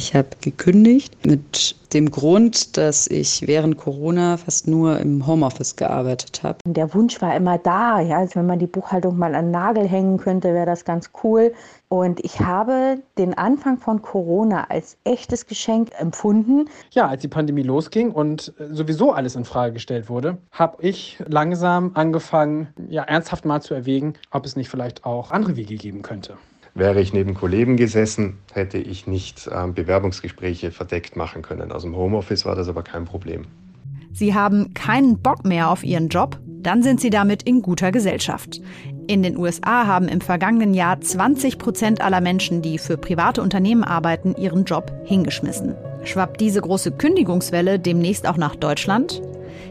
Ich habe gekündigt mit dem Grund, dass ich während Corona fast nur im Homeoffice gearbeitet habe. Der Wunsch war immer da, ja, also wenn man die Buchhaltung mal an den Nagel hängen könnte, wäre das ganz cool. Und ich habe den Anfang von Corona als echtes Geschenk empfunden. Ja, als die Pandemie losging und sowieso alles in Frage gestellt wurde, habe ich langsam angefangen, ja, ernsthaft mal zu erwägen, ob es nicht vielleicht auch andere Wege geben könnte. Wäre ich neben Kollegen gesessen, hätte ich nicht äh, Bewerbungsgespräche verdeckt machen können. Aus dem Homeoffice war das aber kein Problem. Sie haben keinen Bock mehr auf Ihren Job, dann sind Sie damit in guter Gesellschaft. In den USA haben im vergangenen Jahr 20 Prozent aller Menschen, die für private Unternehmen arbeiten, ihren Job hingeschmissen. Schwappt diese große Kündigungswelle demnächst auch nach Deutschland?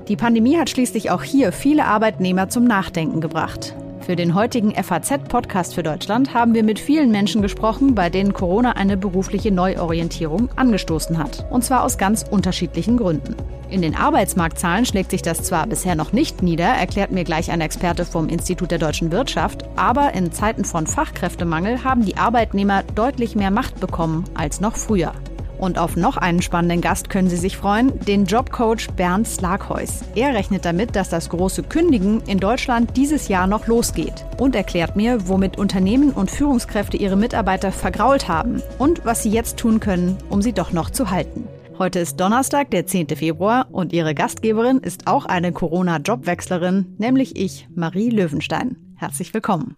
Die Pandemie hat schließlich auch hier viele Arbeitnehmer zum Nachdenken gebracht. Für den heutigen FAZ-Podcast für Deutschland haben wir mit vielen Menschen gesprochen, bei denen Corona eine berufliche Neuorientierung angestoßen hat. Und zwar aus ganz unterschiedlichen Gründen. In den Arbeitsmarktzahlen schlägt sich das zwar bisher noch nicht nieder, erklärt mir gleich ein Experte vom Institut der deutschen Wirtschaft, aber in Zeiten von Fachkräftemangel haben die Arbeitnehmer deutlich mehr Macht bekommen als noch früher. Und auf noch einen spannenden Gast können Sie sich freuen, den Jobcoach Bernd Slagheus. Er rechnet damit, dass das große Kündigen in Deutschland dieses Jahr noch losgeht und erklärt mir, womit Unternehmen und Führungskräfte ihre Mitarbeiter vergrault haben und was sie jetzt tun können, um sie doch noch zu halten. Heute ist Donnerstag, der 10. Februar und Ihre Gastgeberin ist auch eine Corona-Jobwechslerin, nämlich ich, Marie Löwenstein. Herzlich willkommen.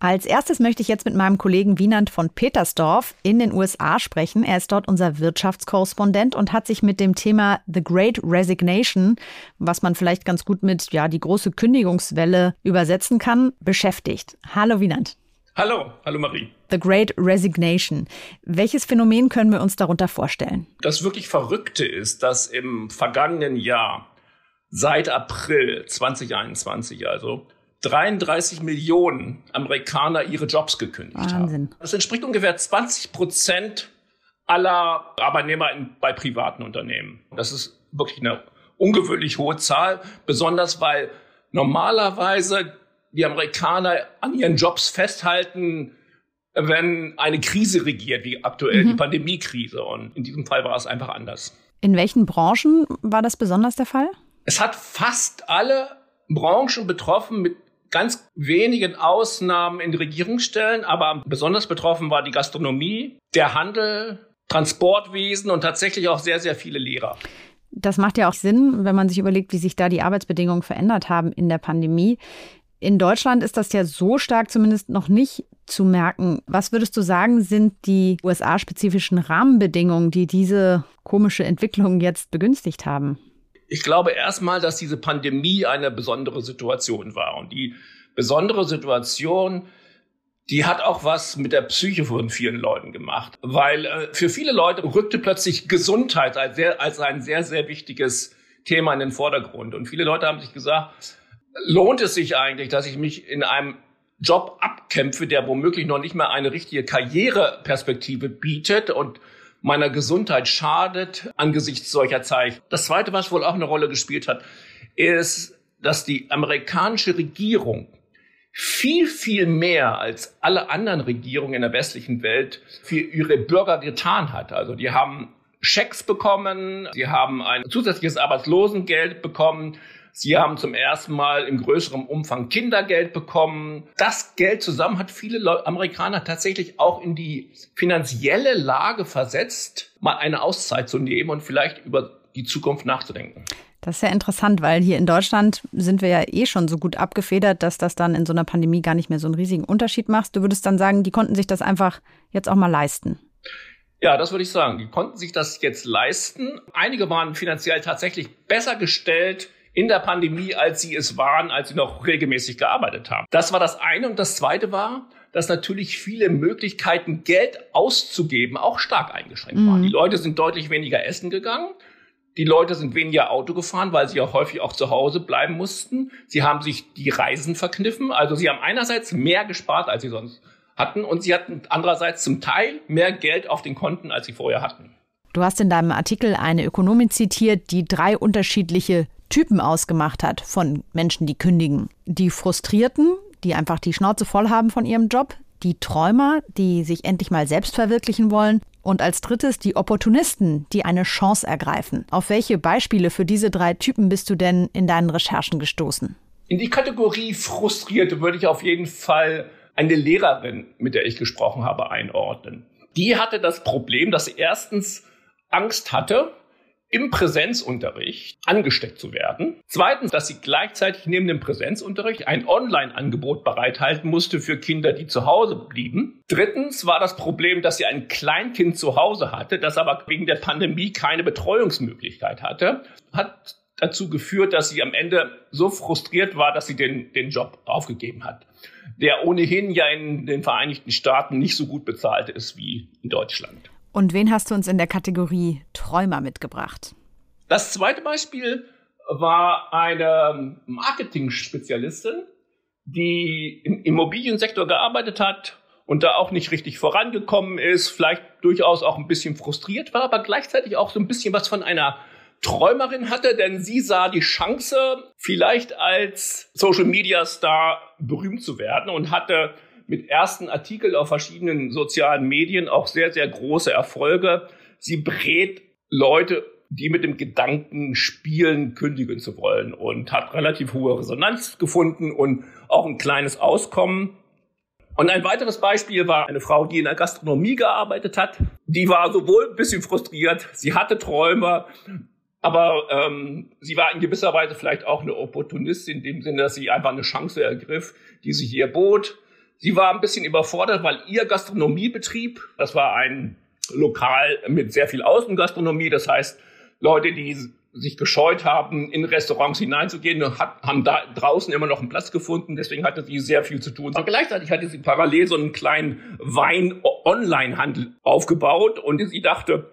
Als erstes möchte ich jetzt mit meinem Kollegen Wienand von Petersdorf in den USA sprechen. Er ist dort unser Wirtschaftskorrespondent und hat sich mit dem Thema The Great Resignation, was man vielleicht ganz gut mit ja die große Kündigungswelle übersetzen kann, beschäftigt. Hallo Wienand. Hallo, hallo Marie. The Great Resignation. Welches Phänomen können wir uns darunter vorstellen? Das wirklich Verrückte ist, dass im vergangenen Jahr, seit April 2021 also, 33 Millionen Amerikaner ihre Jobs gekündigt Wahnsinn. haben. Das entspricht ungefähr 20 Prozent aller Arbeitnehmer in, bei privaten Unternehmen. Das ist wirklich eine ungewöhnlich hohe Zahl, besonders weil normalerweise die Amerikaner an ihren Jobs festhalten, wenn eine Krise regiert, wie aktuell mhm. die Pandemiekrise. Und in diesem Fall war es einfach anders. In welchen Branchen war das besonders der Fall? Es hat fast alle Branchen betroffen, mit ganz wenigen Ausnahmen in Regierungsstellen, aber besonders betroffen war die Gastronomie, der Handel, Transportwesen und tatsächlich auch sehr, sehr viele Lehrer. Das macht ja auch Sinn, wenn man sich überlegt, wie sich da die Arbeitsbedingungen verändert haben in der Pandemie. In Deutschland ist das ja so stark zumindest noch nicht zu merken. Was würdest du sagen, sind die USA-spezifischen Rahmenbedingungen, die diese komische Entwicklung jetzt begünstigt haben? Ich glaube erstmal, dass diese Pandemie eine besondere Situation war. Und die besondere Situation, die hat auch was mit der Psyche von vielen Leuten gemacht. Weil äh, für viele Leute rückte plötzlich Gesundheit als, sehr, als ein sehr, sehr wichtiges Thema in den Vordergrund. Und viele Leute haben sich gesagt, lohnt es sich eigentlich, dass ich mich in einem Job abkämpfe, der womöglich noch nicht mal eine richtige Karriereperspektive bietet und meiner Gesundheit schadet angesichts solcher Zeichen. Das Zweite, was wohl auch eine Rolle gespielt hat, ist, dass die amerikanische Regierung viel, viel mehr als alle anderen Regierungen in der westlichen Welt für ihre Bürger getan hat. Also die haben Schecks bekommen, sie haben ein zusätzliches Arbeitslosengeld bekommen, Sie haben zum ersten Mal im größeren Umfang Kindergeld bekommen. Das Geld zusammen hat viele Amerikaner tatsächlich auch in die finanzielle Lage versetzt, mal eine Auszeit zu nehmen und vielleicht über die Zukunft nachzudenken. Das ist ja interessant, weil hier in Deutschland sind wir ja eh schon so gut abgefedert, dass das dann in so einer Pandemie gar nicht mehr so einen riesigen Unterschied macht. Du würdest dann sagen, die konnten sich das einfach jetzt auch mal leisten. Ja, das würde ich sagen. Die konnten sich das jetzt leisten. Einige waren finanziell tatsächlich besser gestellt in der Pandemie, als sie es waren, als sie noch regelmäßig gearbeitet haben. Das war das eine. Und das zweite war, dass natürlich viele Möglichkeiten, Geld auszugeben, auch stark eingeschränkt waren. Mhm. Die Leute sind deutlich weniger essen gegangen. Die Leute sind weniger Auto gefahren, weil sie ja häufig auch zu Hause bleiben mussten. Sie haben sich die Reisen verkniffen. Also sie haben einerseits mehr gespart, als sie sonst hatten. Und sie hatten andererseits zum Teil mehr Geld auf den Konten, als sie vorher hatten. Du hast in deinem Artikel eine Ökonomin zitiert, die drei unterschiedliche Typen ausgemacht hat von Menschen, die kündigen. Die Frustrierten, die einfach die Schnauze voll haben von ihrem Job, die Träumer, die sich endlich mal selbst verwirklichen wollen und als drittes die Opportunisten, die eine Chance ergreifen. Auf welche Beispiele für diese drei Typen bist du denn in deinen Recherchen gestoßen? In die Kategorie Frustrierte würde ich auf jeden Fall eine Lehrerin, mit der ich gesprochen habe, einordnen. Die hatte das Problem, dass sie erstens Angst hatte, im Präsenzunterricht angesteckt zu werden. Zweitens, dass sie gleichzeitig neben dem Präsenzunterricht ein Online-Angebot bereithalten musste für Kinder, die zu Hause blieben. Drittens war das Problem, dass sie ein Kleinkind zu Hause hatte, das aber wegen der Pandemie keine Betreuungsmöglichkeit hatte. Hat dazu geführt, dass sie am Ende so frustriert war, dass sie den, den Job aufgegeben hat, der ohnehin ja in den Vereinigten Staaten nicht so gut bezahlt ist wie in Deutschland. Und wen hast du uns in der Kategorie Träumer mitgebracht? Das zweite Beispiel war eine Marketing-Spezialistin, die im Immobiliensektor gearbeitet hat und da auch nicht richtig vorangekommen ist, vielleicht durchaus auch ein bisschen frustriert war, aber gleichzeitig auch so ein bisschen was von einer Träumerin hatte, denn sie sah die Chance, vielleicht als Social Media Star berühmt zu werden und hatte mit ersten Artikeln auf verschiedenen sozialen Medien auch sehr, sehr große Erfolge. Sie brät Leute, die mit dem Gedanken spielen, kündigen zu wollen und hat relativ hohe Resonanz gefunden und auch ein kleines Auskommen. Und ein weiteres Beispiel war eine Frau, die in der Gastronomie gearbeitet hat. Die war sowohl ein bisschen frustriert, sie hatte Träume, aber ähm, sie war in gewisser Weise vielleicht auch eine Opportunistin in dem Sinne, dass sie einfach eine Chance ergriff, die sich ihr bot. Sie war ein bisschen überfordert, weil ihr Gastronomiebetrieb, das war ein Lokal mit sehr viel Außengastronomie, das heißt Leute, die sich gescheut haben, in Restaurants hineinzugehen, hat, haben da draußen immer noch einen Platz gefunden. Deswegen hatte sie sehr viel zu tun. Und gleichzeitig hatte sie parallel so einen kleinen Wein-Online-Handel aufgebaut und sie dachte,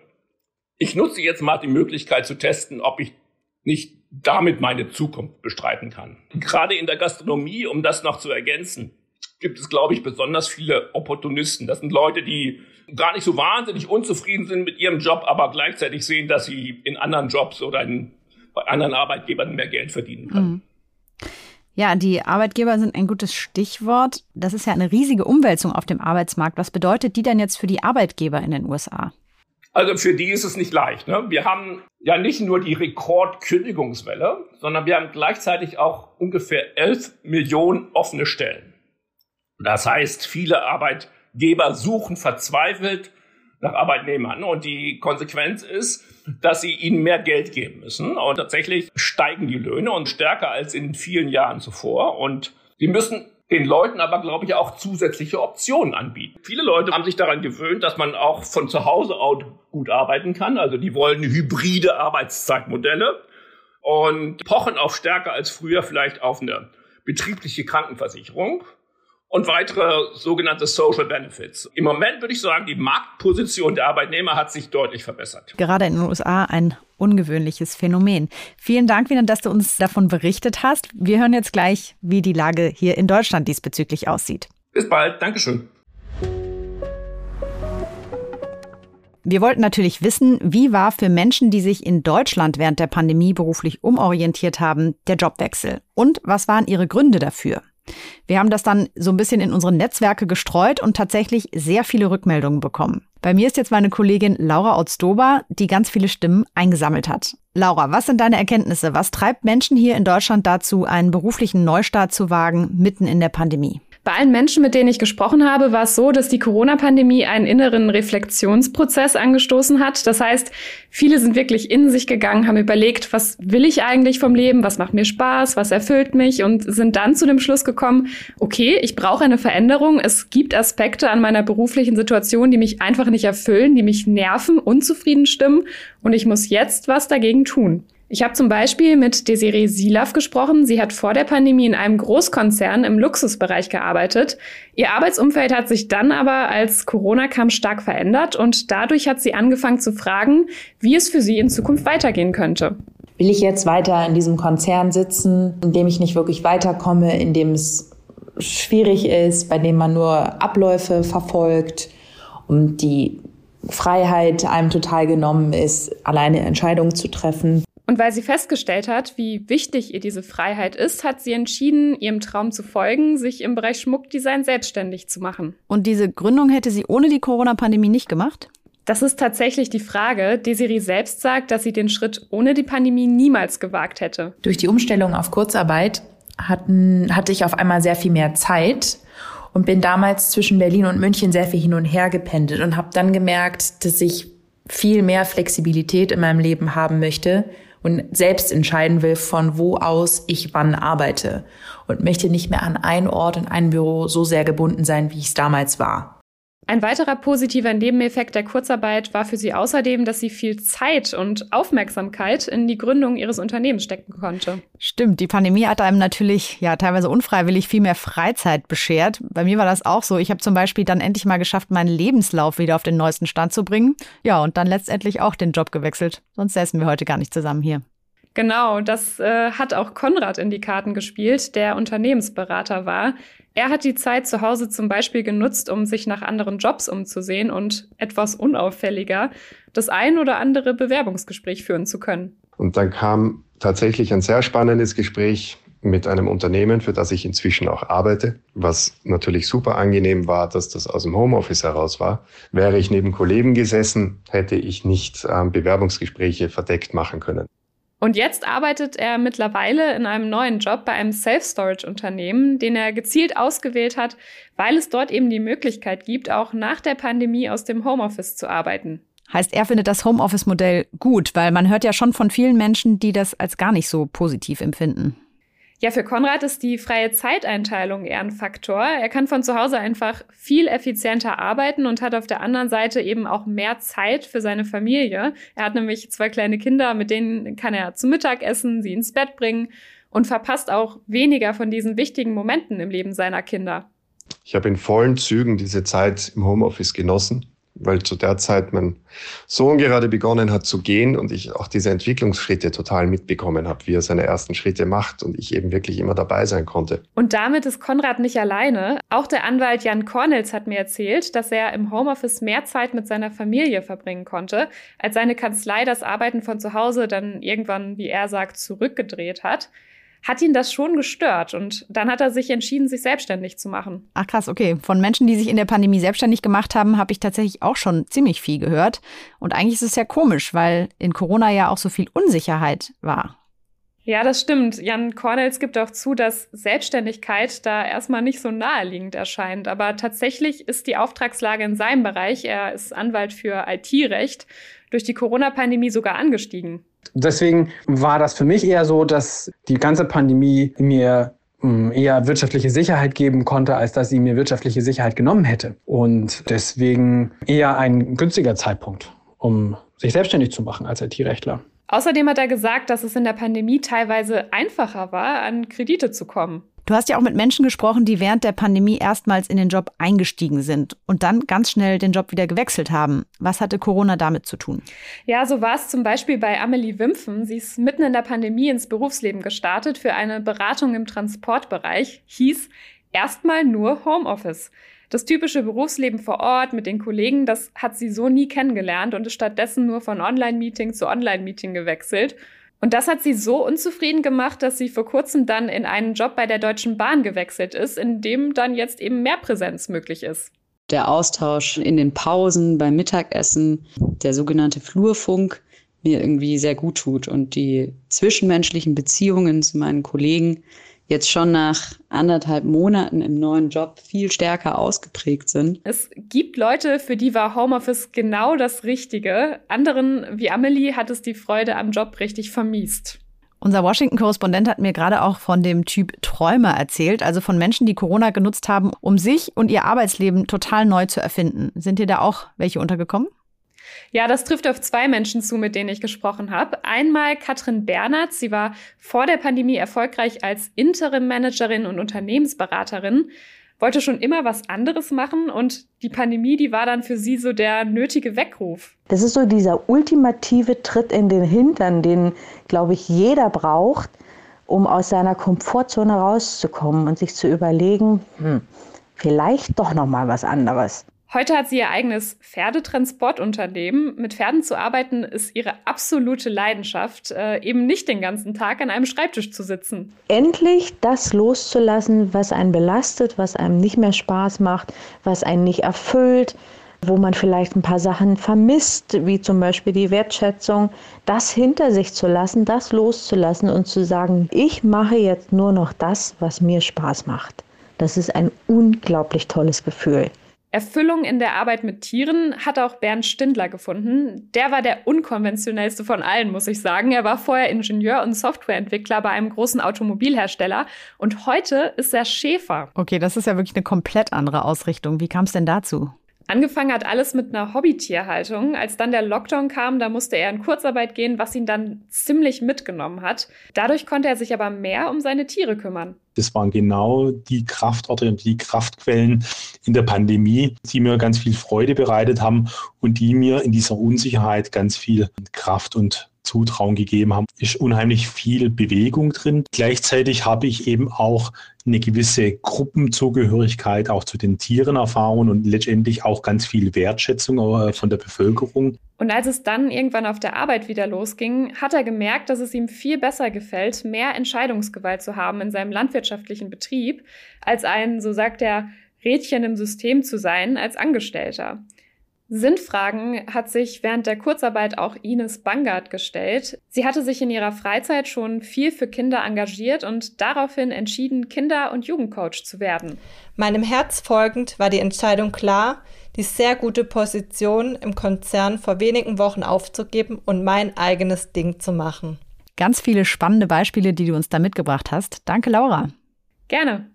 ich nutze jetzt mal die Möglichkeit zu testen, ob ich nicht damit meine Zukunft bestreiten kann. Gerade in der Gastronomie, um das noch zu ergänzen, gibt es, glaube ich, besonders viele Opportunisten. Das sind Leute, die gar nicht so wahnsinnig unzufrieden sind mit ihrem Job, aber gleichzeitig sehen, dass sie in anderen Jobs oder in, bei anderen Arbeitgebern mehr Geld verdienen können. Mhm. Ja, die Arbeitgeber sind ein gutes Stichwort. Das ist ja eine riesige Umwälzung auf dem Arbeitsmarkt. Was bedeutet die denn jetzt für die Arbeitgeber in den USA? Also für die ist es nicht leicht. Ne? Wir haben ja nicht nur die Rekordkündigungswelle, sondern wir haben gleichzeitig auch ungefähr 11 Millionen offene Stellen. Das heißt, viele Arbeitgeber suchen verzweifelt nach Arbeitnehmern und die Konsequenz ist, dass sie ihnen mehr Geld geben müssen und tatsächlich steigen die Löhne und stärker als in vielen Jahren zuvor und sie müssen den Leuten aber, glaube ich, auch zusätzliche Optionen anbieten. Viele Leute haben sich daran gewöhnt, dass man auch von zu Hause aus gut arbeiten kann. Also die wollen hybride Arbeitszeitmodelle und pochen auch stärker als früher vielleicht auf eine betriebliche Krankenversicherung und weitere sogenannte Social Benefits. Im Moment würde ich sagen, die Marktposition der Arbeitnehmer hat sich deutlich verbessert. Gerade in den USA ein ungewöhnliches Phänomen. Vielen Dank, Wiener, dass du uns davon berichtet hast. Wir hören jetzt gleich, wie die Lage hier in Deutschland diesbezüglich aussieht. Bis bald. Dankeschön. Wir wollten natürlich wissen, wie war für Menschen, die sich in Deutschland während der Pandemie beruflich umorientiert haben, der Jobwechsel? Und was waren ihre Gründe dafür? Wir haben das dann so ein bisschen in unsere Netzwerke gestreut und tatsächlich sehr viele Rückmeldungen bekommen. Bei mir ist jetzt meine Kollegin Laura Otzdober, die ganz viele Stimmen eingesammelt hat. Laura, was sind deine Erkenntnisse? Was treibt Menschen hier in Deutschland dazu, einen beruflichen Neustart zu wagen, mitten in der Pandemie? Bei allen Menschen, mit denen ich gesprochen habe, war es so, dass die Corona-Pandemie einen inneren Reflexionsprozess angestoßen hat. Das heißt, viele sind wirklich in sich gegangen, haben überlegt, was will ich eigentlich vom Leben, was macht mir Spaß, was erfüllt mich und sind dann zu dem Schluss gekommen, okay, ich brauche eine Veränderung. Es gibt Aspekte an meiner beruflichen Situation, die mich einfach nicht erfüllen, die mich nerven, unzufrieden stimmen und ich muss jetzt was dagegen tun. Ich habe zum Beispiel mit Desiree Silaf gesprochen. Sie hat vor der Pandemie in einem Großkonzern im Luxusbereich gearbeitet. Ihr Arbeitsumfeld hat sich dann aber, als Corona kam, stark verändert und dadurch hat sie angefangen zu fragen, wie es für sie in Zukunft weitergehen könnte. Will ich jetzt weiter in diesem Konzern sitzen, in dem ich nicht wirklich weiterkomme, in dem es schwierig ist, bei dem man nur Abläufe verfolgt und die Freiheit einem total genommen ist, alleine Entscheidungen zu treffen? Und weil sie festgestellt hat, wie wichtig ihr diese Freiheit ist, hat sie entschieden, ihrem Traum zu folgen, sich im Bereich Schmuckdesign selbstständig zu machen. Und diese Gründung hätte sie ohne die Corona-Pandemie nicht gemacht? Das ist tatsächlich die Frage. Desiree selbst sagt, dass sie den Schritt ohne die Pandemie niemals gewagt hätte. Durch die Umstellung auf Kurzarbeit hatten, hatte ich auf einmal sehr viel mehr Zeit und bin damals zwischen Berlin und München sehr viel hin und her gependelt und habe dann gemerkt, dass ich viel mehr Flexibilität in meinem Leben haben möchte und selbst entscheiden will, von wo aus ich wann arbeite und möchte nicht mehr an einen Ort in ein Büro so sehr gebunden sein, wie ich es damals war. Ein weiterer positiver Nebeneffekt der Kurzarbeit war für sie außerdem, dass sie viel Zeit und Aufmerksamkeit in die Gründung ihres Unternehmens stecken konnte. Stimmt, die Pandemie hat einem natürlich ja teilweise unfreiwillig viel mehr Freizeit beschert. Bei mir war das auch so. Ich habe zum Beispiel dann endlich mal geschafft, meinen Lebenslauf wieder auf den neuesten Stand zu bringen. Ja, und dann letztendlich auch den Job gewechselt. Sonst säßen wir heute gar nicht zusammen hier. Genau, das äh, hat auch Konrad in die Karten gespielt, der Unternehmensberater war. Er hat die Zeit zu Hause zum Beispiel genutzt, um sich nach anderen Jobs umzusehen und etwas unauffälliger das ein oder andere Bewerbungsgespräch führen zu können. Und dann kam tatsächlich ein sehr spannendes Gespräch mit einem Unternehmen, für das ich inzwischen auch arbeite, was natürlich super angenehm war, dass das aus dem Homeoffice heraus war. Wäre ich neben Kollegen gesessen, hätte ich nicht ähm, Bewerbungsgespräche verdeckt machen können. Und jetzt arbeitet er mittlerweile in einem neuen Job bei einem Self-Storage-Unternehmen, den er gezielt ausgewählt hat, weil es dort eben die Möglichkeit gibt, auch nach der Pandemie aus dem Homeoffice zu arbeiten. Heißt, er findet das Homeoffice-Modell gut, weil man hört ja schon von vielen Menschen, die das als gar nicht so positiv empfinden. Ja, für Konrad ist die freie Zeiteinteilung eher ein Faktor. Er kann von zu Hause einfach viel effizienter arbeiten und hat auf der anderen Seite eben auch mehr Zeit für seine Familie. Er hat nämlich zwei kleine Kinder, mit denen kann er zu Mittag essen, sie ins Bett bringen und verpasst auch weniger von diesen wichtigen Momenten im Leben seiner Kinder. Ich habe in vollen Zügen diese Zeit im Homeoffice genossen weil zu der Zeit mein Sohn gerade begonnen hat zu gehen und ich auch diese Entwicklungsschritte total mitbekommen habe, wie er seine ersten Schritte macht und ich eben wirklich immer dabei sein konnte. Und damit ist Konrad nicht alleine. Auch der Anwalt Jan Kornels hat mir erzählt, dass er im Homeoffice mehr Zeit mit seiner Familie verbringen konnte, als seine Kanzlei das Arbeiten von zu Hause dann irgendwann, wie er sagt, zurückgedreht hat hat ihn das schon gestört. Und dann hat er sich entschieden, sich selbstständig zu machen. Ach krass, okay. Von Menschen, die sich in der Pandemie selbstständig gemacht haben, habe ich tatsächlich auch schon ziemlich viel gehört. Und eigentlich ist es ja komisch, weil in Corona ja auch so viel Unsicherheit war. Ja, das stimmt. Jan Cornels gibt auch zu, dass Selbstständigkeit da erstmal nicht so naheliegend erscheint. Aber tatsächlich ist die Auftragslage in seinem Bereich, er ist Anwalt für IT-Recht, durch die Corona-Pandemie sogar angestiegen. Deswegen war das für mich eher so, dass die ganze Pandemie mir hm, eher wirtschaftliche Sicherheit geben konnte, als dass sie mir wirtschaftliche Sicherheit genommen hätte. Und deswegen eher ein günstiger Zeitpunkt, um sich selbstständig zu machen als IT-Rechtler. Außerdem hat er gesagt, dass es in der Pandemie teilweise einfacher war, an Kredite zu kommen. Du hast ja auch mit Menschen gesprochen, die während der Pandemie erstmals in den Job eingestiegen sind und dann ganz schnell den Job wieder gewechselt haben. Was hatte Corona damit zu tun? Ja, so war es zum Beispiel bei Amelie Wimpfen. Sie ist mitten in der Pandemie ins Berufsleben gestartet für eine Beratung im Transportbereich. Hieß erstmal nur Homeoffice. Das typische Berufsleben vor Ort mit den Kollegen, das hat sie so nie kennengelernt und ist stattdessen nur von Online-Meeting zu Online-Meeting gewechselt. Und das hat sie so unzufrieden gemacht, dass sie vor kurzem dann in einen Job bei der Deutschen Bahn gewechselt ist, in dem dann jetzt eben mehr Präsenz möglich ist. Der Austausch in den Pausen beim Mittagessen, der sogenannte Flurfunk, mir irgendwie sehr gut tut und die zwischenmenschlichen Beziehungen zu meinen Kollegen jetzt schon nach anderthalb Monaten im neuen Job viel stärker ausgeprägt sind. Es gibt Leute, für die war Homeoffice genau das Richtige. Anderen, wie Amelie, hat es die Freude am Job richtig vermiest. Unser Washington-Korrespondent hat mir gerade auch von dem Typ Träumer erzählt, also von Menschen, die Corona genutzt haben, um sich und ihr Arbeitsleben total neu zu erfinden. Sind dir da auch welche untergekommen? Ja, das trifft auf zwei Menschen zu, mit denen ich gesprochen habe. Einmal Katrin Bernert. Sie war vor der Pandemie erfolgreich als Interim-Managerin und Unternehmensberaterin, wollte schon immer was anderes machen und die Pandemie, die war dann für sie so der nötige Weckruf. Das ist so dieser ultimative Tritt in den Hintern, den, glaube ich, jeder braucht, um aus seiner Komfortzone rauszukommen und sich zu überlegen, hm, vielleicht doch noch mal was anderes. Heute hat sie ihr eigenes Pferdetransportunternehmen. Mit Pferden zu arbeiten ist ihre absolute Leidenschaft, äh, eben nicht den ganzen Tag an einem Schreibtisch zu sitzen. Endlich das loszulassen, was einen belastet, was einem nicht mehr Spaß macht, was einen nicht erfüllt, wo man vielleicht ein paar Sachen vermisst, wie zum Beispiel die Wertschätzung, das hinter sich zu lassen, das loszulassen und zu sagen, ich mache jetzt nur noch das, was mir Spaß macht. Das ist ein unglaublich tolles Gefühl. Erfüllung in der Arbeit mit Tieren hat auch Bernd Stindler gefunden. Der war der unkonventionellste von allen, muss ich sagen. Er war vorher Ingenieur und Softwareentwickler bei einem großen Automobilhersteller und heute ist er Schäfer. Okay, das ist ja wirklich eine komplett andere Ausrichtung. Wie kam es denn dazu? Angefangen hat alles mit einer Hobbytierhaltung. Als dann der Lockdown kam, da musste er in Kurzarbeit gehen, was ihn dann ziemlich mitgenommen hat. Dadurch konnte er sich aber mehr um seine Tiere kümmern. Das waren genau die Kraftorte und die Kraftquellen in der Pandemie, die mir ganz viel Freude bereitet haben und die mir in dieser Unsicherheit ganz viel Kraft und Zutrauen gegeben haben. Ist unheimlich viel Bewegung drin. Gleichzeitig habe ich eben auch eine gewisse Gruppenzugehörigkeit auch zu den Tieren erfahren und letztendlich auch ganz viel Wertschätzung äh, von der Bevölkerung. Und als es dann irgendwann auf der Arbeit wieder losging, hat er gemerkt, dass es ihm viel besser gefällt, mehr Entscheidungsgewalt zu haben in seinem landwirtschaftlichen Betrieb, als ein, so sagt er, Rädchen im System zu sein als Angestellter. Sinnfragen hat sich während der Kurzarbeit auch Ines Bangard gestellt. Sie hatte sich in ihrer Freizeit schon viel für Kinder engagiert und daraufhin entschieden, Kinder- und Jugendcoach zu werden. Meinem Herz folgend war die Entscheidung klar, die sehr gute Position im Konzern vor wenigen Wochen aufzugeben und mein eigenes Ding zu machen. Ganz viele spannende Beispiele, die du uns da mitgebracht hast. Danke, Laura. Gerne.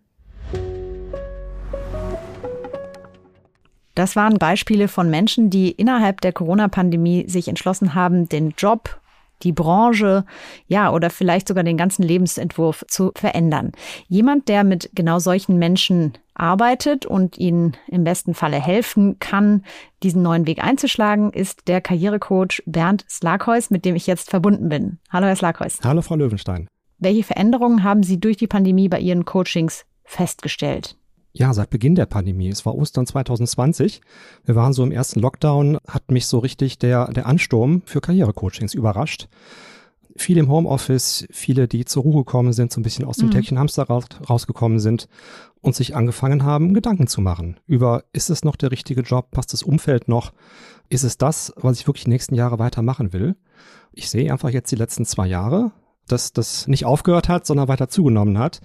Das waren Beispiele von Menschen, die innerhalb der Corona-Pandemie sich entschlossen haben, den Job, die Branche, ja, oder vielleicht sogar den ganzen Lebensentwurf zu verändern. Jemand, der mit genau solchen Menschen arbeitet und ihnen im besten Falle helfen kann, diesen neuen Weg einzuschlagen, ist der Karrierecoach Bernd Slakheus, mit dem ich jetzt verbunden bin. Hallo, Herr Slakheus. Hallo, Frau Löwenstein. Welche Veränderungen haben Sie durch die Pandemie bei Ihren Coachings festgestellt? Ja, seit Beginn der Pandemie. Es war Ostern 2020. Wir waren so im ersten Lockdown, hat mich so richtig der, der Ansturm für Karrierecoachings überrascht. Viele im Homeoffice, viele, die zur Ruhe gekommen sind, so ein bisschen aus dem mhm. Täckchenhamster rausgekommen sind und sich angefangen haben, Gedanken zu machen über, ist es noch der richtige Job? Passt das Umfeld noch? Ist es das, was ich wirklich die nächsten Jahre weitermachen will? Ich sehe einfach jetzt die letzten zwei Jahre, dass das nicht aufgehört hat, sondern weiter zugenommen hat.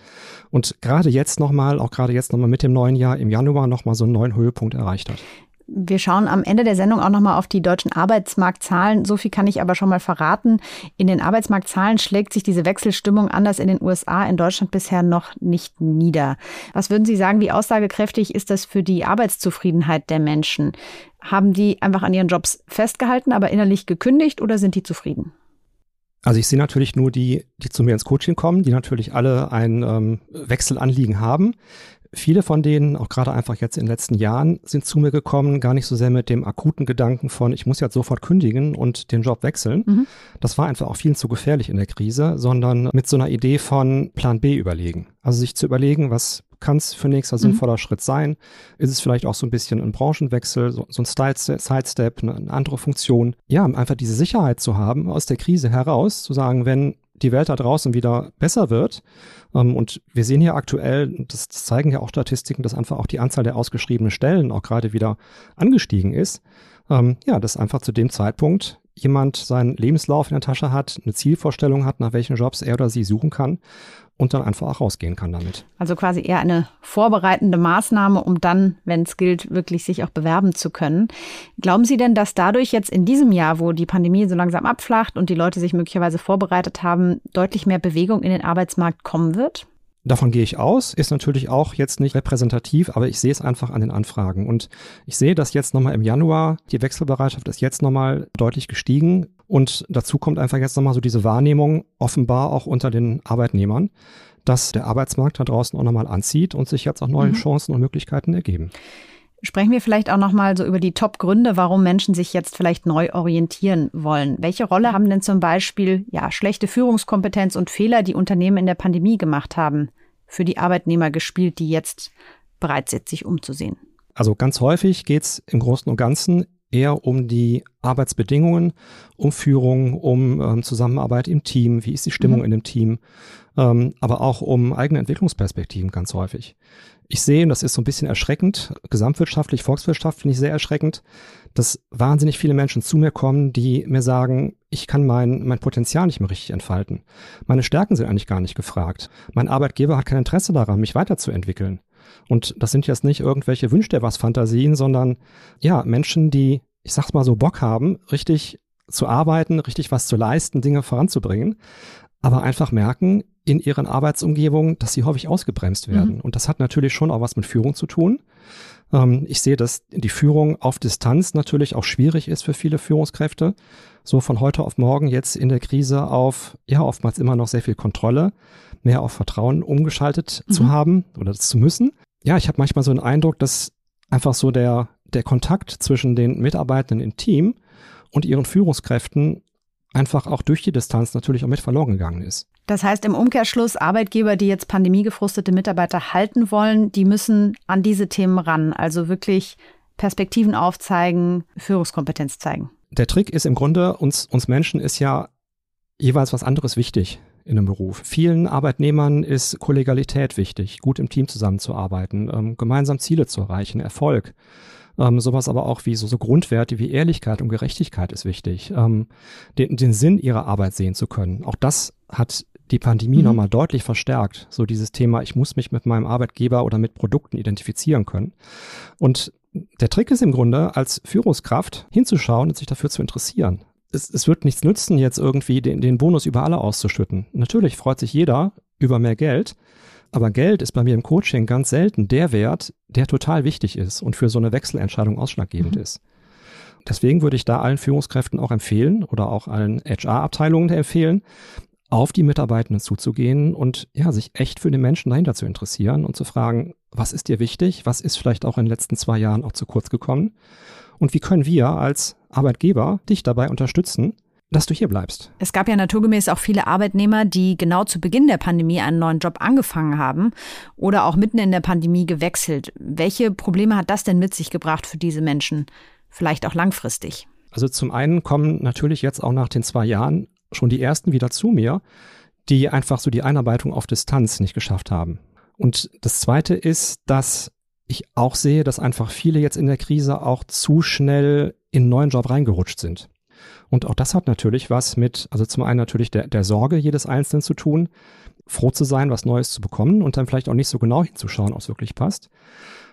Und gerade jetzt nochmal, auch gerade jetzt nochmal mit dem neuen Jahr im Januar nochmal so einen neuen Höhepunkt erreicht hat. Wir schauen am Ende der Sendung auch nochmal auf die deutschen Arbeitsmarktzahlen. So viel kann ich aber schon mal verraten. In den Arbeitsmarktzahlen schlägt sich diese Wechselstimmung anders in den USA, in Deutschland bisher noch nicht nieder. Was würden Sie sagen, wie aussagekräftig ist das für die Arbeitszufriedenheit der Menschen? Haben die einfach an ihren Jobs festgehalten, aber innerlich gekündigt oder sind die zufrieden? Also ich sehe natürlich nur die, die zu mir ins Coaching kommen, die natürlich alle ein ähm, Wechselanliegen haben. Viele von denen, auch gerade einfach jetzt in den letzten Jahren, sind zu mir gekommen, gar nicht so sehr mit dem akuten Gedanken von, ich muss jetzt sofort kündigen und den Job wechseln. Mhm. Das war einfach auch vielen zu gefährlich in der Krise, sondern mit so einer Idee von Plan B überlegen. Also sich zu überlegen, was kann es für nächster mhm. sinnvoller Schritt sein? Ist es vielleicht auch so ein bisschen ein Branchenwechsel, so, so ein Sidestep, eine, eine andere Funktion? Ja, einfach diese Sicherheit zu haben, aus der Krise heraus, zu sagen, wenn die Welt da draußen wieder besser wird. Ähm, und wir sehen hier aktuell, das, zeigen ja auch Statistiken, dass einfach auch die Anzahl der ausgeschriebenen Stellen auch gerade wieder angestiegen ist. Ähm, ja, dass einfach zu dem Zeitpunkt jemand seinen Lebenslauf in der Tasche hat, eine Zielvorstellung hat, nach welchen Jobs er oder sie suchen kann und dann einfach auch rausgehen kann damit. Also quasi eher eine vorbereitende Maßnahme, um dann, wenn es gilt, wirklich sich auch bewerben zu können. Glauben Sie denn, dass dadurch jetzt in diesem Jahr, wo die Pandemie so langsam abflacht und die Leute sich möglicherweise vorbereitet haben, deutlich mehr Bewegung in den Arbeitsmarkt kommen wird? Davon gehe ich aus, ist natürlich auch jetzt nicht repräsentativ, aber ich sehe es einfach an den Anfragen. Und ich sehe, dass jetzt nochmal im Januar die Wechselbereitschaft ist jetzt nochmal deutlich gestiegen. Und dazu kommt einfach jetzt nochmal so diese Wahrnehmung, offenbar auch unter den Arbeitnehmern, dass der Arbeitsmarkt da draußen auch nochmal anzieht und sich jetzt auch neue mhm. Chancen und Möglichkeiten ergeben. Sprechen wir vielleicht auch nochmal so über die Top-Gründe, warum Menschen sich jetzt vielleicht neu orientieren wollen. Welche Rolle haben denn zum Beispiel ja, schlechte Führungskompetenz und Fehler, die Unternehmen in der Pandemie gemacht haben, für die Arbeitnehmer gespielt, die jetzt bereit sind, sich umzusehen? Also ganz häufig geht es im Großen und Ganzen eher um die Arbeitsbedingungen, um Führung, um ähm, Zusammenarbeit im Team, wie ist die Stimmung mhm. in dem Team, ähm, aber auch um eigene Entwicklungsperspektiven ganz häufig. Ich sehe, und das ist so ein bisschen erschreckend, gesamtwirtschaftlich, volkswirtschaftlich sehr erschreckend, dass wahnsinnig viele Menschen zu mir kommen, die mir sagen, ich kann mein, mein Potenzial nicht mehr richtig entfalten. Meine Stärken sind eigentlich gar nicht gefragt. Mein Arbeitgeber hat kein Interesse daran, mich weiterzuentwickeln. Und das sind jetzt nicht irgendwelche Wünsch der was Fantasien, sondern ja, Menschen, die, ich sag's mal so, Bock haben, richtig zu arbeiten, richtig was zu leisten, Dinge voranzubringen, aber einfach merken in ihren Arbeitsumgebungen, dass sie häufig ausgebremst werden. Mhm. Und das hat natürlich schon auch was mit Führung zu tun. Ähm, ich sehe, dass die Führung auf Distanz natürlich auch schwierig ist für viele Führungskräfte. So von heute auf morgen jetzt in der Krise auf, ja, oftmals immer noch sehr viel Kontrolle, mehr auf Vertrauen umgeschaltet mhm. zu haben oder zu müssen. Ja, ich habe manchmal so einen Eindruck, dass einfach so der, der Kontakt zwischen den Mitarbeitenden im Team und ihren Führungskräften einfach auch durch die Distanz natürlich auch mit verloren gegangen ist. Das heißt im Umkehrschluss, Arbeitgeber, die jetzt pandemiegefrustete Mitarbeiter halten wollen, die müssen an diese Themen ran, also wirklich Perspektiven aufzeigen, Führungskompetenz zeigen. Der Trick ist im Grunde, uns, uns Menschen ist ja jeweils was anderes wichtig in einem Beruf. Vielen Arbeitnehmern ist Kollegialität wichtig, gut im Team zusammenzuarbeiten, ähm, gemeinsam Ziele zu erreichen, Erfolg. Ähm, sowas aber auch wie so, so Grundwerte wie Ehrlichkeit und Gerechtigkeit ist wichtig. Ähm, den, den Sinn ihrer Arbeit sehen zu können. Auch das hat die Pandemie mhm. nochmal deutlich verstärkt. So dieses Thema, ich muss mich mit meinem Arbeitgeber oder mit Produkten identifizieren können. Und der Trick ist im Grunde, als Führungskraft hinzuschauen und sich dafür zu interessieren. Es, es wird nichts nützen, jetzt irgendwie den, den Bonus über alle auszuschütten. Natürlich freut sich jeder über mehr Geld, aber Geld ist bei mir im Coaching ganz selten der Wert, der total wichtig ist und für so eine Wechselentscheidung ausschlaggebend mhm. ist. Deswegen würde ich da allen Führungskräften auch empfehlen oder auch allen HR-Abteilungen empfehlen, auf die Mitarbeitenden zuzugehen und ja, sich echt für den Menschen dahinter zu interessieren und zu fragen, was ist dir wichtig? Was ist vielleicht auch in den letzten zwei Jahren auch zu kurz gekommen? Und wie können wir als Arbeitgeber dich dabei unterstützen, dass du hier bleibst. Es gab ja naturgemäß auch viele Arbeitnehmer, die genau zu Beginn der Pandemie einen neuen Job angefangen haben oder auch mitten in der Pandemie gewechselt. Welche Probleme hat das denn mit sich gebracht für diese Menschen? Vielleicht auch langfristig. Also zum einen kommen natürlich jetzt auch nach den zwei Jahren schon die ersten wieder zu mir, die einfach so die Einarbeitung auf Distanz nicht geschafft haben. Und das zweite ist, dass ich auch sehe, dass einfach viele jetzt in der Krise auch zu schnell in einen neuen Job reingerutscht sind. Und auch das hat natürlich was mit, also zum einen natürlich der, der Sorge jedes Einzelnen zu tun, froh zu sein, was Neues zu bekommen und dann vielleicht auch nicht so genau hinzuschauen, ob es wirklich passt.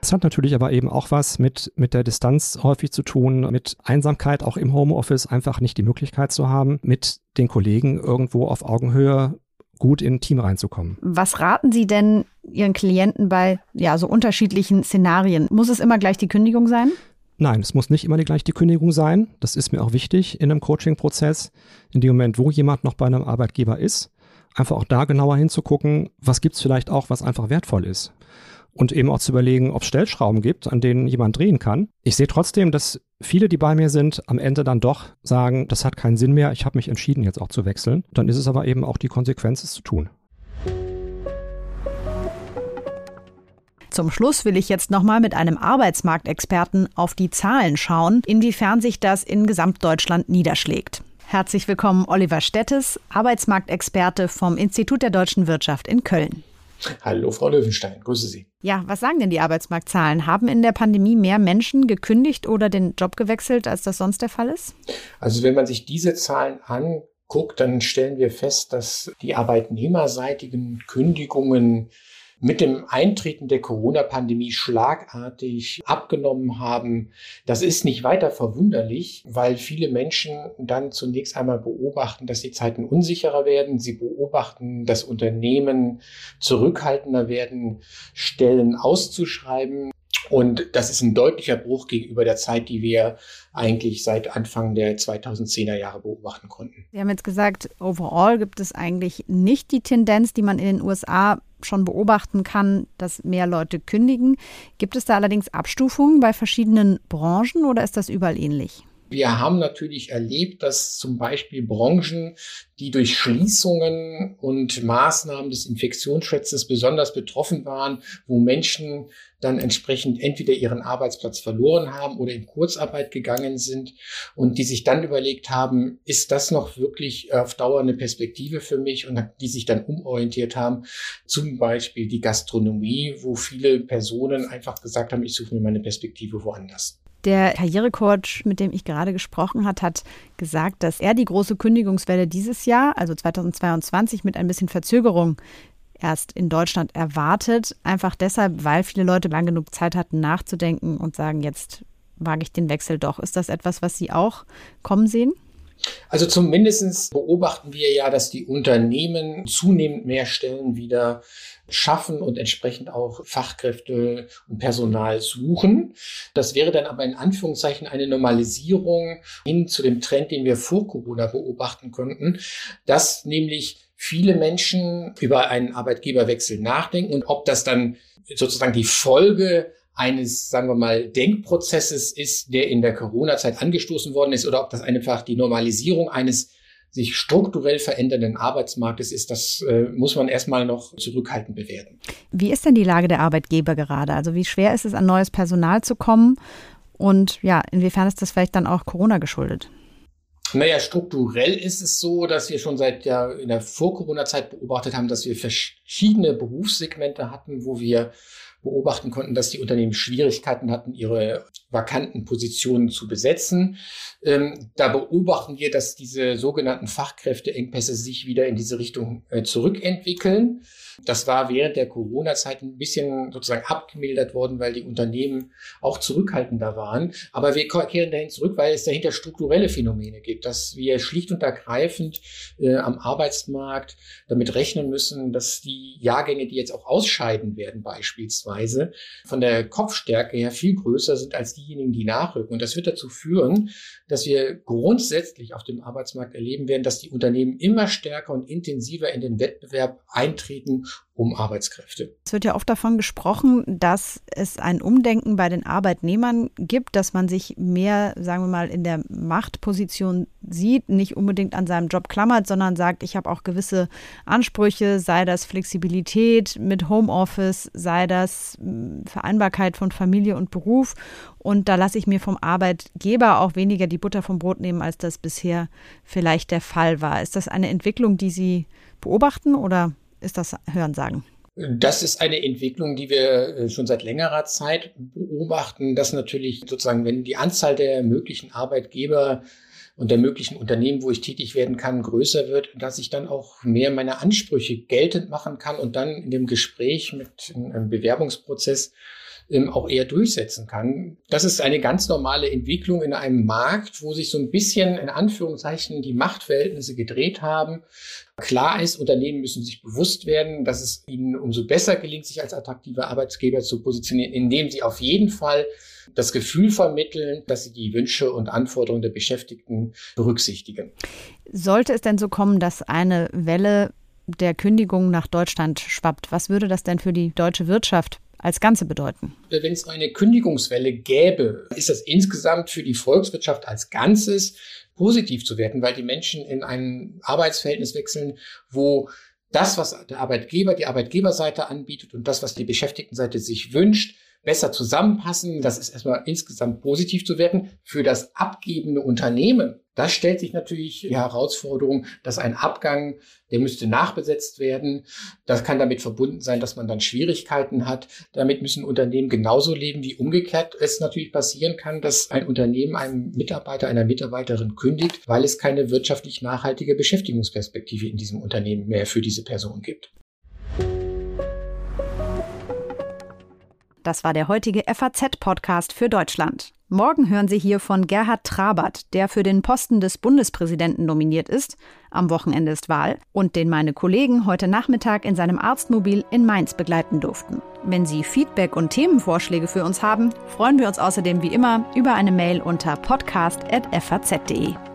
Es hat natürlich aber eben auch was mit, mit der Distanz häufig zu tun, mit Einsamkeit auch im Homeoffice, einfach nicht die Möglichkeit zu haben, mit den Kollegen irgendwo auf Augenhöhe gut in ein Team reinzukommen. Was raten Sie denn Ihren Klienten bei ja, so unterschiedlichen Szenarien? Muss es immer gleich die Kündigung sein? Nein, es muss nicht immer die Kündigung sein. Das ist mir auch wichtig in einem Coaching-Prozess. In dem Moment, wo jemand noch bei einem Arbeitgeber ist, einfach auch da genauer hinzugucken, was gibt es vielleicht auch, was einfach wertvoll ist. Und eben auch zu überlegen, ob es Stellschrauben gibt, an denen jemand drehen kann. Ich sehe trotzdem, dass viele, die bei mir sind, am Ende dann doch sagen, das hat keinen Sinn mehr, ich habe mich entschieden, jetzt auch zu wechseln. Dann ist es aber eben auch die Konsequenz, es zu tun. Zum Schluss will ich jetzt nochmal mit einem Arbeitsmarktexperten auf die Zahlen schauen, inwiefern sich das in Gesamtdeutschland niederschlägt. Herzlich willkommen, Oliver Stettes, Arbeitsmarktexperte vom Institut der deutschen Wirtschaft in Köln. Hallo, Frau Löwenstein, grüße Sie. Ja, was sagen denn die Arbeitsmarktzahlen? Haben in der Pandemie mehr Menschen gekündigt oder den Job gewechselt, als das sonst der Fall ist? Also wenn man sich diese Zahlen anguckt, dann stellen wir fest, dass die arbeitnehmerseitigen Kündigungen mit dem Eintreten der Corona-Pandemie schlagartig abgenommen haben. Das ist nicht weiter verwunderlich, weil viele Menschen dann zunächst einmal beobachten, dass die Zeiten unsicherer werden. Sie beobachten, dass Unternehmen zurückhaltender werden, Stellen auszuschreiben. Und das ist ein deutlicher Bruch gegenüber der Zeit, die wir eigentlich seit Anfang der 2010er Jahre beobachten konnten. Sie haben jetzt gesagt, overall gibt es eigentlich nicht die Tendenz, die man in den USA schon beobachten kann, dass mehr Leute kündigen. Gibt es da allerdings Abstufungen bei verschiedenen Branchen oder ist das überall ähnlich? Wir haben natürlich erlebt, dass zum Beispiel Branchen, die durch Schließungen und Maßnahmen des Infektionsschutzes besonders betroffen waren, wo Menschen dann entsprechend entweder ihren Arbeitsplatz verloren haben oder in Kurzarbeit gegangen sind und die sich dann überlegt haben, ist das noch wirklich auf Dauer eine Perspektive für mich und die sich dann umorientiert haben, zum Beispiel die Gastronomie, wo viele Personen einfach gesagt haben, ich suche mir meine Perspektive woanders. Der Karrierecoach, mit dem ich gerade gesprochen habe, hat gesagt, dass er die große Kündigungswelle dieses Jahr, also 2022, mit ein bisschen Verzögerung erst in Deutschland erwartet. Einfach deshalb, weil viele Leute lang genug Zeit hatten, nachzudenken und sagen, jetzt wage ich den Wechsel doch. Ist das etwas, was Sie auch kommen sehen? Also zumindest beobachten wir ja, dass die Unternehmen zunehmend mehr Stellen wieder schaffen und entsprechend auch Fachkräfte und Personal suchen. Das wäre dann aber in Anführungszeichen eine Normalisierung hin zu dem Trend, den wir vor Corona beobachten konnten, dass nämlich viele Menschen über einen Arbeitgeberwechsel nachdenken und ob das dann sozusagen die Folge eines, sagen wir mal, Denkprozesses ist, der in der Corona-Zeit angestoßen worden ist, oder ob das einfach die Normalisierung eines sich strukturell verändernden Arbeitsmarktes ist, das äh, muss man erstmal noch zurückhaltend bewerten. Wie ist denn die Lage der Arbeitgeber gerade? Also wie schwer ist es, an neues Personal zu kommen? Und ja, inwiefern ist das vielleicht dann auch Corona geschuldet? Naja, strukturell ist es so, dass wir schon seit ja in der Vor-Corona-Zeit beobachtet haben, dass wir verschiedene Berufssegmente hatten, wo wir beobachten konnten, dass die Unternehmen Schwierigkeiten hatten, ihre vakanten Positionen zu besetzen. Ähm, da beobachten wir, dass diese sogenannten Fachkräfteengpässe sich wieder in diese Richtung äh, zurückentwickeln. Das war während der Corona-Zeit ein bisschen sozusagen abgemildert worden, weil die Unternehmen auch zurückhaltender waren. Aber wir kehren dahin zurück, weil es dahinter strukturelle Phänomene gibt, dass wir schlicht und ergreifend äh, am Arbeitsmarkt damit rechnen müssen, dass die Jahrgänge, die jetzt auch ausscheiden werden beispielsweise, von der Kopfstärke her viel größer sind als diejenigen, die nachrücken. Und das wird dazu führen, dass wir grundsätzlich auf dem Arbeitsmarkt erleben werden, dass die Unternehmen immer stärker und intensiver in den Wettbewerb eintreten um Arbeitskräfte. Es wird ja oft davon gesprochen, dass es ein Umdenken bei den Arbeitnehmern gibt, dass man sich mehr, sagen wir mal, in der Machtposition sieht, nicht unbedingt an seinem Job klammert, sondern sagt, ich habe auch gewisse Ansprüche, sei das Flexibilität mit Homeoffice, sei das hm, Vereinbarkeit von Familie und Beruf. Und da lasse ich mir vom Arbeitgeber auch weniger die Butter vom Brot nehmen, als das bisher vielleicht der Fall war. Ist das eine Entwicklung, die Sie beobachten oder ist das Hörensagen? Das ist eine Entwicklung, die wir äh, schon seit längerer Zeit beobachten, dass natürlich sozusagen, wenn die Anzahl der möglichen Arbeitgeber und der möglichen Unternehmen, wo ich tätig werden kann, größer wird, dass ich dann auch mehr meine Ansprüche geltend machen kann und dann in dem Gespräch mit einem Bewerbungsprozess ähm, auch eher durchsetzen kann. Das ist eine ganz normale Entwicklung in einem Markt, wo sich so ein bisschen in Anführungszeichen die Machtverhältnisse gedreht haben. Klar ist, Unternehmen müssen sich bewusst werden, dass es ihnen umso besser gelingt, sich als attraktiver Arbeitgeber zu positionieren, indem sie auf jeden Fall das Gefühl vermitteln, dass sie die Wünsche und Anforderungen der Beschäftigten berücksichtigen. Sollte es denn so kommen, dass eine Welle der Kündigung nach Deutschland schwappt, was würde das denn für die deutsche Wirtschaft als Ganze bedeuten? Wenn es eine Kündigungswelle gäbe, ist das insgesamt für die Volkswirtschaft als Ganzes positiv zu werten, weil die Menschen in ein Arbeitsverhältnis wechseln, wo das, was der Arbeitgeber, die Arbeitgeberseite anbietet und das, was die Beschäftigtenseite sich wünscht, besser zusammenpassen. Das ist erstmal insgesamt positiv zu werten. Für das abgebende Unternehmen, da stellt sich natürlich die Herausforderung, dass ein Abgang, der müsste nachbesetzt werden. Das kann damit verbunden sein, dass man dann Schwierigkeiten hat. Damit müssen Unternehmen genauso leben, wie umgekehrt es natürlich passieren kann, dass ein Unternehmen einem Mitarbeiter, einer Mitarbeiterin kündigt, weil es keine wirtschaftlich nachhaltige Beschäftigungsperspektive in diesem Unternehmen mehr für diese Person gibt. Das war der heutige FAZ-Podcast für Deutschland. Morgen hören Sie hier von Gerhard Trabert, der für den Posten des Bundespräsidenten nominiert ist. Am Wochenende ist Wahl und den meine Kollegen heute Nachmittag in seinem Arztmobil in Mainz begleiten durften. Wenn Sie Feedback und Themenvorschläge für uns haben, freuen wir uns außerdem wie immer über eine Mail unter podcast.faz.de.